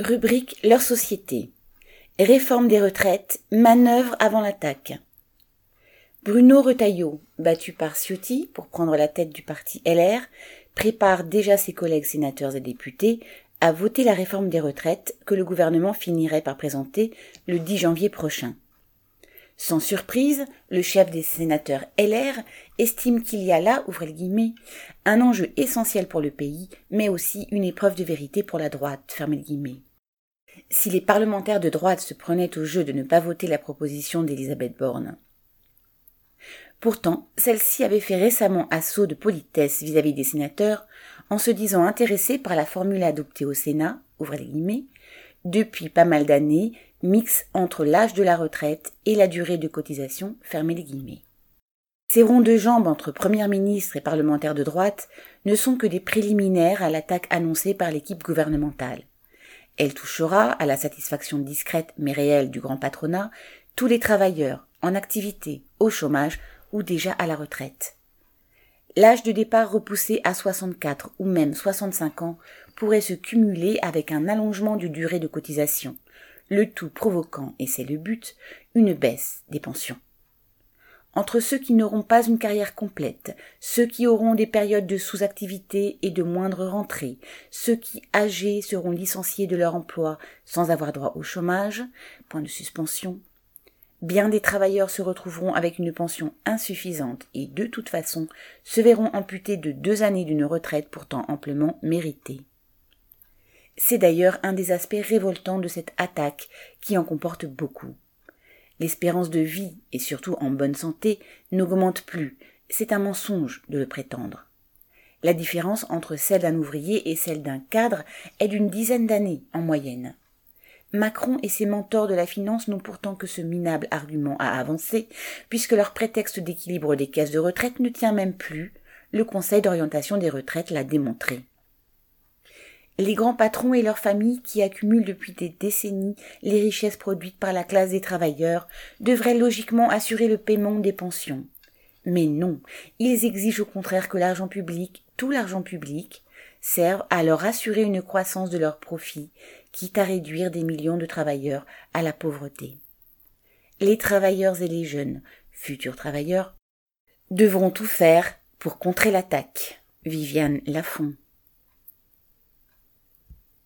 Rubrique Leur société. Réforme des retraites, manœuvre avant l'attaque. Bruno Retailleau, battu par Ciotti pour prendre la tête du parti LR, prépare déjà ses collègues sénateurs et députés à voter la réforme des retraites que le gouvernement finirait par présenter le 10 janvier prochain. Sans surprise, le chef des sénateurs LR estime qu'il y a là, ouvrez le guillemets, un enjeu essentiel pour le pays, mais aussi une épreuve de vérité pour la droite, fermez le guillemets. Si les parlementaires de droite se prenaient au jeu de ne pas voter la proposition d'Elisabeth Borne. Pourtant, celle-ci avait fait récemment assaut de politesse vis-à-vis des sénateurs en se disant intéressée par la formule adoptée au Sénat, ouvrez guillemets, depuis pas mal d'années, mix entre l'âge de la retraite et la durée de cotisation, fermez les guillemets. Ces ronds de jambes entre Premier ministre et parlementaires de droite ne sont que des préliminaires à l'attaque annoncée par l'équipe gouvernementale. Elle touchera, à la satisfaction discrète mais réelle du grand patronat, tous les travailleurs, en activité, au chômage ou déjà à la retraite. L'âge de départ repoussé à 64 ou même 65 ans pourrait se cumuler avec un allongement du durée de cotisation, le tout provoquant, et c'est le but, une baisse des pensions. Entre ceux qui n'auront pas une carrière complète, ceux qui auront des périodes de sous-activité et de moindre rentrée, ceux qui, âgés, seront licenciés de leur emploi sans avoir droit au chômage, point de suspension, bien des travailleurs se retrouveront avec une pension insuffisante et de toute façon se verront amputés de deux années d'une retraite pourtant amplement méritée. C'est d'ailleurs un des aspects révoltants de cette attaque qui en comporte beaucoup. L'espérance de vie, et surtout en bonne santé, n'augmente plus, c'est un mensonge de le prétendre. La différence entre celle d'un ouvrier et celle d'un cadre est d'une dizaine d'années en moyenne. Macron et ses mentors de la finance n'ont pourtant que ce minable argument à avancer, puisque leur prétexte d'équilibre des caisses de retraite ne tient même plus, le Conseil d'orientation des retraites l'a démontré. Les grands patrons et leurs familles qui accumulent depuis des décennies les richesses produites par la classe des travailleurs devraient logiquement assurer le paiement des pensions. Mais non, ils exigent au contraire que l'argent public, tout l'argent public, serve à leur assurer une croissance de leurs profits, quitte à réduire des millions de travailleurs à la pauvreté. Les travailleurs et les jeunes, futurs travailleurs, devront tout faire pour contrer l'attaque. Viviane Lafont.